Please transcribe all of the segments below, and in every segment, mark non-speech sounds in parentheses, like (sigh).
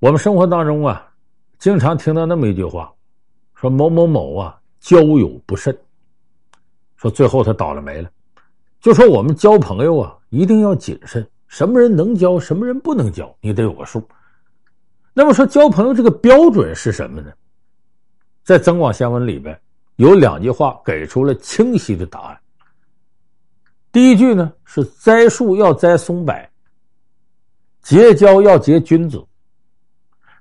我们生活当中啊，经常听到那么一句话，说某某某啊交友不慎，说最后他倒了霉了。就说我们交朋友啊，一定要谨慎，什么人能交，什么人不能交，你得有个数。那么说交朋友这个标准是什么呢？在《增广贤文》里边有两句话给出了清晰的答案。第一句呢是栽树要栽松柏，结交要结君子。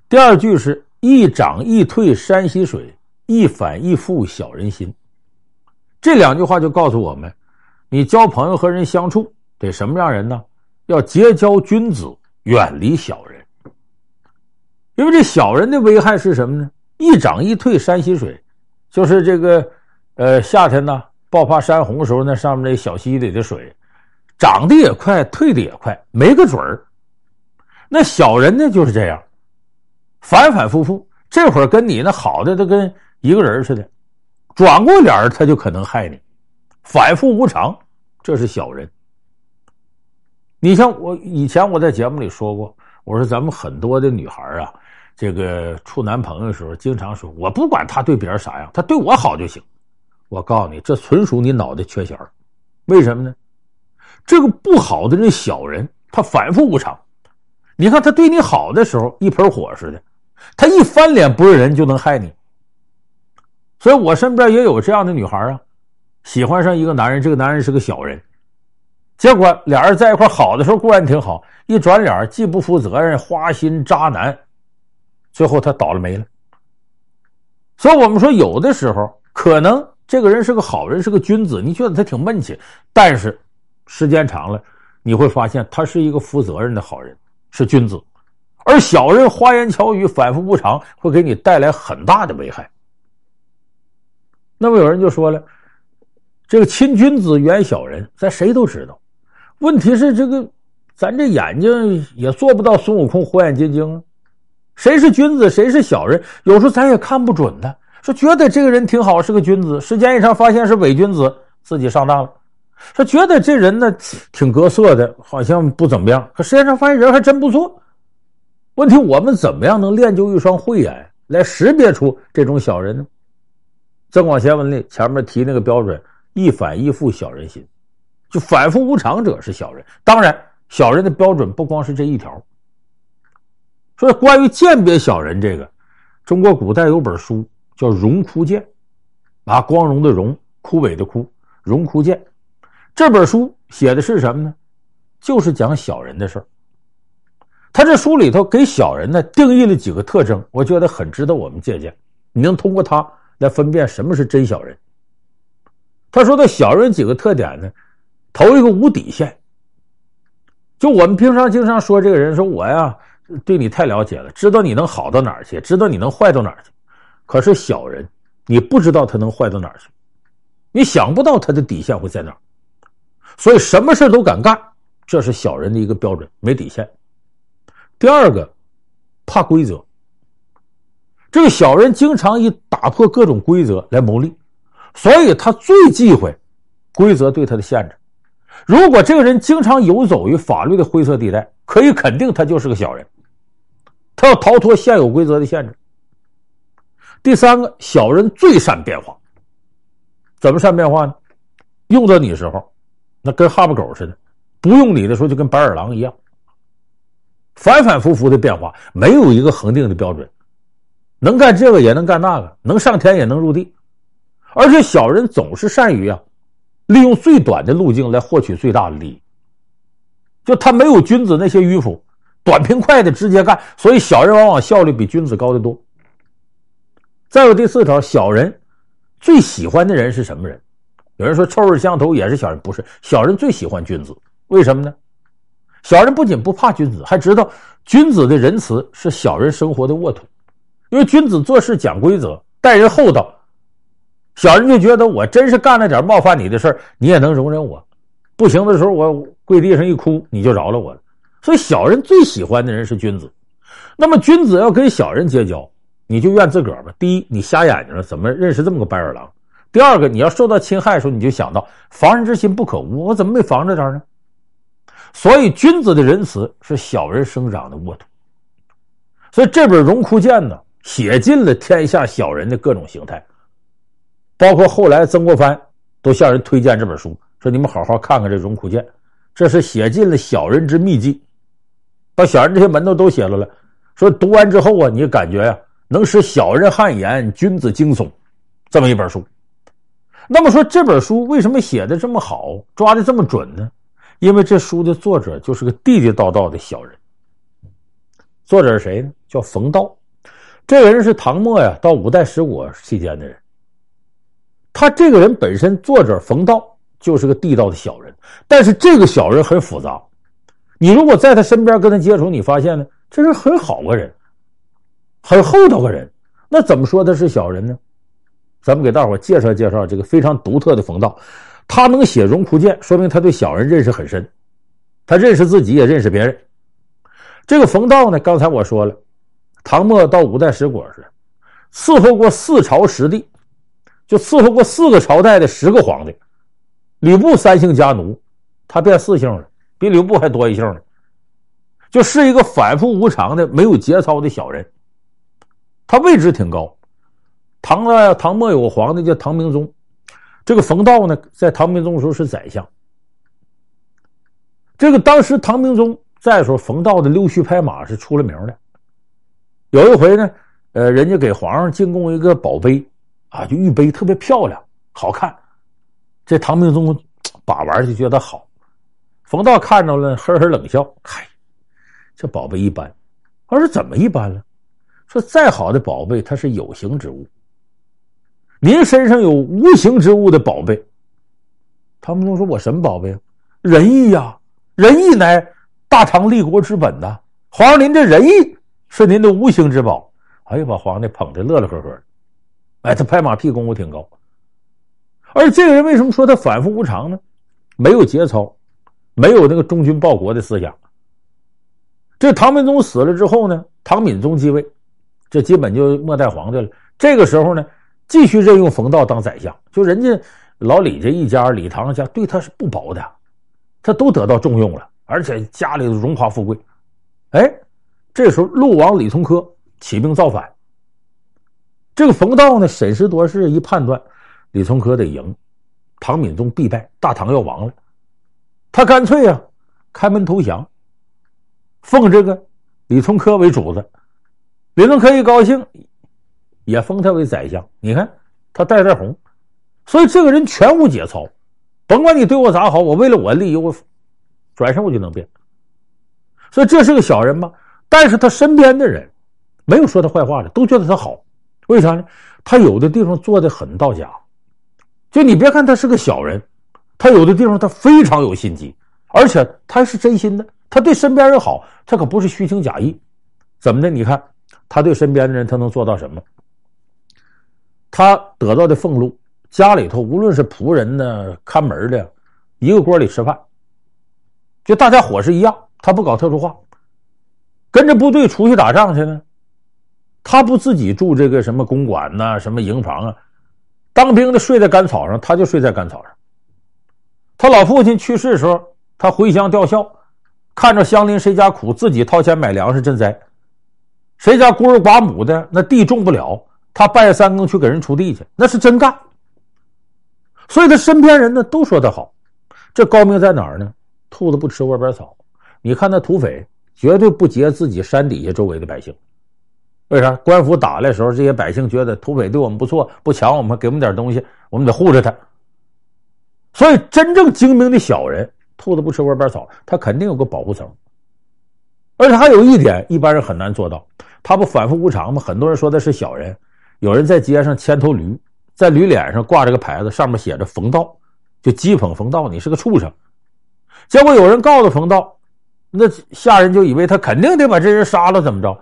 第二句是一涨一退山溪水，一反一复小人心。这两句话就告诉我们，你交朋友和人相处得什么样人呢？要结交君子，远离小人。因为这小人的危害是什么呢？一涨一退山溪水，就是这个呃夏天呢爆发山洪的时候，那上面那小溪里的水涨得也快，退得也快，没个准儿。那小人呢就是这样。反反复复，这会儿跟你那好的都跟一个人似的，转过脸他就可能害你，反复无常，这是小人。你像我以前我在节目里说过，我说咱们很多的女孩啊，这个处男朋友的时候，经常说我不管他对别人啥样，他对我好就行。我告诉你，这纯属你脑袋缺弦。为什么呢？这个不好的那小人，他反复无常。你看他对你好的时候，一盆火似的。他一翻脸不是人就能害你，所以我身边也有这样的女孩啊，喜欢上一个男人，这个男人是个小人，结果俩人在一块好的时候固然挺好，一转脸既不负责任，花心渣男，最后他倒了霉了。所以我们说，有的时候可能这个人是个好人，是个君子，你觉得他挺闷气，但是时间长了，你会发现他是一个负责任的好人，是君子。而小人花言巧语，反复无常，会给你带来很大的危害。那么有人就说了：“这个亲君子，远小人，咱谁都知道。问题是这个，咱这眼睛也做不到孙悟空火眼金睛啊。谁是君子，谁是小人，有时候咱也看不准的。说觉得这个人挺好，是个君子，时间一长发现是伪君子，自己上当了。说觉得这人呢挺格色的，好像不怎么样，可实际上发现人还真不错。”问题，我们怎么样能练就一双慧眼来识别出这种小人呢？《增广贤文》里前面提那个标准，一反一复小人心，就反复无常者是小人。当然，小人的标准不光是这一条。所以，关于鉴别小人这个，中国古代有本书叫《荣枯鉴》，啊，光荣的荣，枯萎的枯，《荣枯鉴》这本书写的是什么呢？就是讲小人的事儿。他这书里头给小人呢定义了几个特征，我觉得很值得我们借鉴。你能通过它来分辨什么是真小人。他说的小人几个特点呢，头一个无底线。就我们平常经常说这个人，说我呀对你太了解了，知道你能好到哪儿去，知道你能坏到哪儿去。可是小人，你不知道他能坏到哪儿去，你想不到他的底线会在哪儿，所以什么事都敢干，这是小人的一个标准，没底线。第二个，怕规则。这个小人经常以打破各种规则来牟利，所以他最忌讳规则对他的限制。如果这个人经常游走于法律的灰色地带，可以肯定他就是个小人。他要逃脱现有规则的限制。第三个，小人最善变化。怎么善变化呢？用到你时候，那跟哈巴狗似的；不用你的时候，就跟白眼狼一样。反反复复的变化，没有一个恒定的标准，能干这个也能干那个，能上天也能入地，而且小人总是善于啊，利用最短的路径来获取最大的利益。就他没有君子那些迂腐，短平快的直接干，所以小人往往效率比君子高得多。再有第四条，小人最喜欢的人是什么人？有人说臭味相投也是小人，不是，小人最喜欢君子，为什么呢？小人不仅不怕君子，还知道君子的仁慈是小人生活的沃土。因为君子做事讲规则，待人厚道，小人就觉得我真是干了点冒犯你的事儿，你也能容忍我。不行的时候，我跪地上一哭，你就饶了我了。所以，小人最喜欢的人是君子。那么，君子要跟小人结交，你就怨自个儿吧。第一，你瞎眼睛了，怎么认识这么个白眼狼？第二个，你要受到侵害的时候，你就想到防人之心不可无，我怎么没防着点呢？所以，君子的仁慈是小人生长的沃土。所以这本《荣枯剑》呢，写尽了天下小人的各种形态，包括后来曾国藩都向人推荐这本书，说你们好好看看这《荣枯剑》，这是写尽了小人之秘籍，把小人这些门道都写了了。说读完之后啊，你感觉呀、啊，能使小人汗颜，君子惊悚，这么一本书。那么说这本书为什么写的这么好，抓的这么准呢？因为这书的作者就是个地地道道的小人。作者是谁呢？叫冯道。这个人是唐末呀到五代十国期间的人。他这个人本身，作者冯道就是个地道的小人，但是这个小人很复杂。你如果在他身边跟他接触，你发现呢？这是很好个人，很厚道个人。那怎么说他是小人呢？咱们给大伙介绍介绍这个非常独特的冯道。他能写《荣枯剑》，说明他对小人认识很深，他认识自己，也认识别人。这个冯道呢，刚才我说了，唐末到五代十国时，伺候过四朝十帝，就伺候过四个朝代的十个皇帝。吕布三姓家奴，他变四姓了，比吕布还多一姓呢。就是一个反复无常的、没有节操的小人，他位置挺高。唐啊，唐末有个皇帝叫唐明宗，这个冯道呢，在唐明宗时候是宰相。这个当时唐明宗在的时候，冯道的溜须拍马是出了名的。有一回呢，呃，人家给皇上进贡一个宝贝啊，就玉杯特别漂亮、好看。这唐明宗 (tsk) 把玩就觉得好，冯道看着了，呵呵冷笑，嗨。这宝贝一般，他说怎么一般了？说再好的宝贝，它是有形之物。您身上有无形之物的宝贝。唐明宗说：“我什么宝贝啊？仁义呀，仁义乃大唐立国之本呐。皇上，您这仁义是您的无形之宝。”哎呀，把皇帝捧着乐乐呵呵的。哎，他拍马屁功夫挺高。而这个人为什么说他反复无常呢？没有节操，没有那个忠君报国的思想。这唐明宗死了之后呢，唐敏宗继位，这基本就末代皇帝了。这个时候呢，继续任用冯道当宰相。就人家老李这一家，李唐家对他是不薄的，他都得到重用了，而且家里荣华富贵。哎，这时候陆王李从珂起兵造反，这个冯道呢，审时度势一判断，李从珂得赢，唐敏宗必败，大唐要亡了，他干脆、啊，开门投降。奉这个李从珂为主子，李从珂一高兴，也封他为宰相。你看他带带红，所以这个人全无节操，甭管你对我咋好，我为了我利益，我转身我就能变。所以这是个小人吧？但是他身边的人没有说他坏话的，都觉得他好。为啥呢？他有的地方做的很到家。就你别看他是个小人，他有的地方他非常有心机，而且他是真心的。他对身边人好，他可不是虚情假意，怎么的？你看他对身边的人，他能做到什么？他得到的俸禄，家里头无论是仆人呢、看门的，一个锅里吃饭，就大家伙是一样。他不搞特殊化，跟着部队出去打仗去呢，他不自己住这个什么公馆呐、什么营房啊，当兵的睡在干草上，他就睡在干草上。他老父亲去世的时候，他回乡吊孝。看着乡邻谁家苦，自己掏钱买粮食赈灾；谁家孤儿寡母的，那地种不了，他半夜三更去给人锄地去，那是真干。所以他身边人呢都说他好，这高明在哪儿呢？兔子不吃窝边草。你看那土匪绝对不劫自己山底下周围的百姓，为啥？官府打来的时候，这些百姓觉得土匪对我们不错，不抢我们，给我们点东西，我们得护着他。所以真正精明的小人。兔子不吃窝边草，他肯定有个保护层。而且还有一点，一般人很难做到。他不反复无常吗？很多人说的是小人。有人在街上牵头驴，在驴脸上挂着个牌子，上面写着“冯道”，就讥讽冯道：“你是个畜生。”结果有人告诉冯道，那下人就以为他肯定得把这人杀了，怎么着？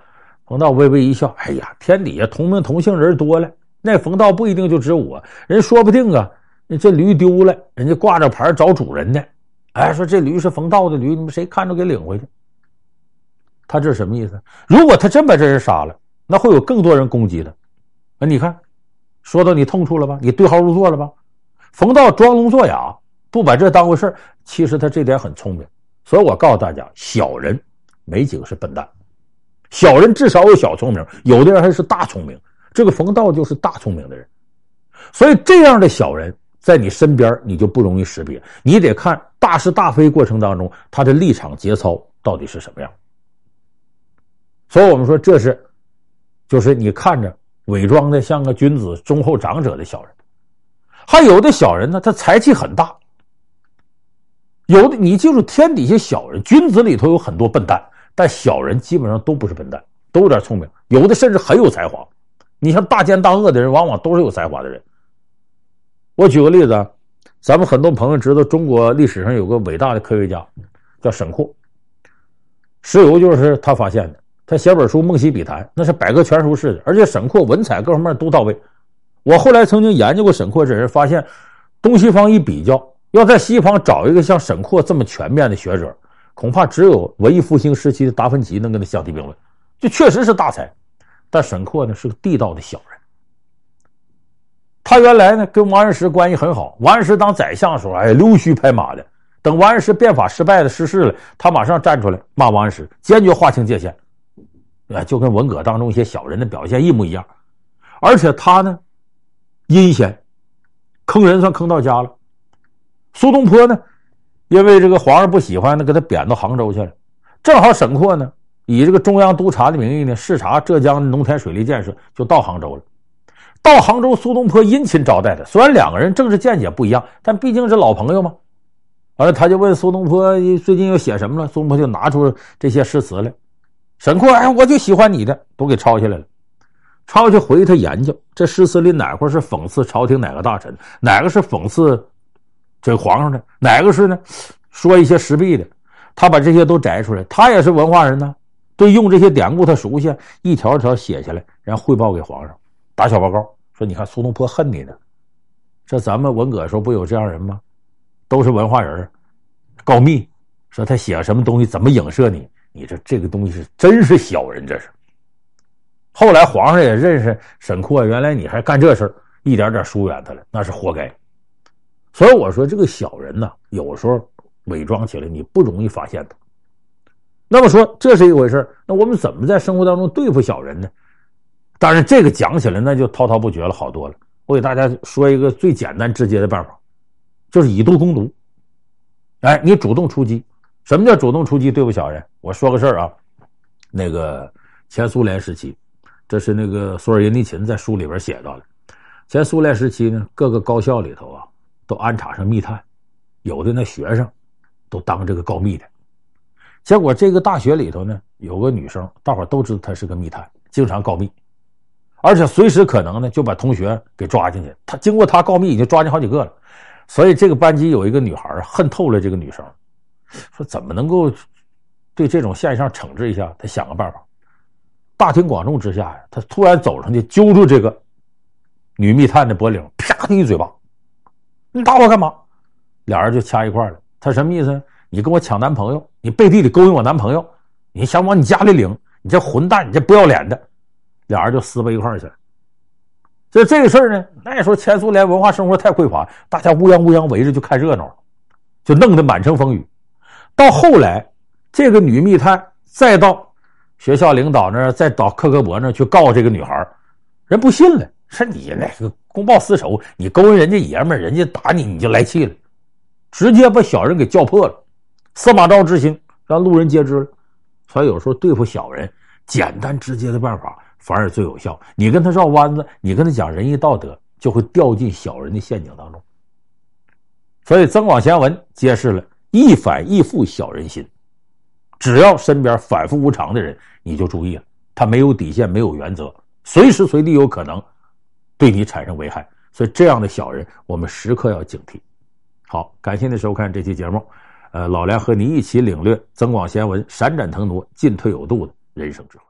冯道微微一笑：“哎呀，天底下同名同姓人多了，那冯道不一定就指我，人说不定啊，这驴丢了，人家挂着牌找主人呢。”哎，说这驴是冯道的驴，你们谁看着给领回去？他这是什么意思？如果他真把这人杀了，那会有更多人攻击他。啊，你看，说到你痛处了吧？你对号入座了吧？冯道装聋作哑，不把这当回事，其实他这点很聪明。所以我告诉大家，小人没几个是笨蛋。小人至少有小聪明，有的人还是大聪明。这个冯道就是大聪明的人，所以这样的小人在你身边，你就不容易识别。你得看大是大非过程当中，他的立场节操到底是什么样。所以我们说，这是就是你看着伪装的像个君子、忠厚长者的小人，还有的小人呢，他才气很大。有的你记住，天底下小人，君子里头有很多笨蛋，但小人基本上都不是笨蛋，都有点聪明，有的甚至很有才华。你像大奸大恶的人，往往都是有才华的人。我举个例子，咱们很多朋友知道，中国历史上有个伟大的科学家叫沈括，石油就是他发现的。他写本书《梦溪笔谈》，那是百科全书式的，而且沈括文采各方面都到位。我后来曾经研究过沈括这人，发现东西方一比较。要在西方找一个像沈括这么全面的学者，恐怕只有文艺复兴时期的达芬奇能跟他相提并论。这确实是大才，但沈括呢是个地道的小人。他原来呢跟王安石关系很好，王安石当宰相的时候，哎，溜须拍马的。等王安石变法失败了，失势了，他马上站出来骂王安石，坚决划清界限。啊，就跟文革当中一些小人的表现一模一样。而且他呢阴险，坑人算坑到家了。苏东坡呢，因为这个皇上不喜欢，那给他贬到杭州去了。正好沈括呢，以这个中央督察的名义呢，视察浙江农田水利建设，就到杭州了。到杭州，苏东坡殷勤招待他。虽然两个人政治见解不一样，但毕竟是老朋友嘛。完了，他就问苏东坡最近又写什么了。苏东坡就拿出这些诗词来。沈括哎，我就喜欢你的，都给抄下来了。抄下去回去他研究，这诗词里哪块是讽刺朝廷哪个大臣，哪个是讽刺。这皇上的，哪个是呢？说一些时弊的，他把这些都摘出来。他也是文化人呢，对用这些典故他熟悉，一条一条写下来，然后汇报给皇上，打小报告说：“你看苏东坡恨你呢。这咱们文革时候不有这样人吗？都是文化人，告密说他写什么东西怎么影射你？你这这个东西是真是小人，这是。后来皇上也认识沈括，原来你还干这事一点点疏远他了，那是活该。”所以我说，这个小人呢，有时候伪装起来你不容易发现他。那么说这是一回事，那我们怎么在生活当中对付小人呢？当然，这个讲起来那就滔滔不绝了，好多了。我给大家说一个最简单直接的办法，就是以毒攻毒。哎，你主动出击。什么叫主动出击对付小人？我说个事儿啊，那个前苏联时期，这是那个索尔仁尼琴在书里边写到的。前苏联时期呢，各个高校里头啊。都安插上密探，有的那学生都当这个告密的。结果这个大学里头呢，有个女生，大伙都知道她是个密探，经常告密，而且随时可能呢就把同学给抓进去。他经过他告密，已经抓进好几个了。所以这个班级有一个女孩恨透了这个女生，说怎么能够对这种现象惩治一下？他想个办法。大庭广众之下呀，他突然走上去揪住这个女密探的脖领，啪的一嘴巴。你打我干嘛？俩人就掐一块了。他什么意思？你跟我抢男朋友，你背地里勾引我男朋友，你想往你家里领，你这混蛋，你这不要脸的。俩人就撕巴一块去了。就这个事儿呢，那时候前苏联文化生活太匮乏，大家乌泱乌泱围着就看热闹了，就弄得满城风雨。到后来，这个女密探再到学校领导那儿，再到克格勃那儿去告这个女孩，人不信了，说你那个。公报私仇，你勾引人家爷们儿，人家打你，你就来气了，直接把小人给叫破了，司马昭之心让路人皆知了。所以有时候对付小人，简单直接的办法反而最有效。你跟他绕弯子，你跟他讲仁义道德，就会掉进小人的陷阱当中。所以《增广贤文》揭示了易反易复小人心，只要身边反复无常的人，你就注意了，他没有底线，没有原则，随时随地有可能。对你产生危害，所以这样的小人，我们时刻要警惕。好，感谢您收看这期节目，呃，老梁和您一起领略《增广贤文》，闪展腾挪，进退有度的人生智慧。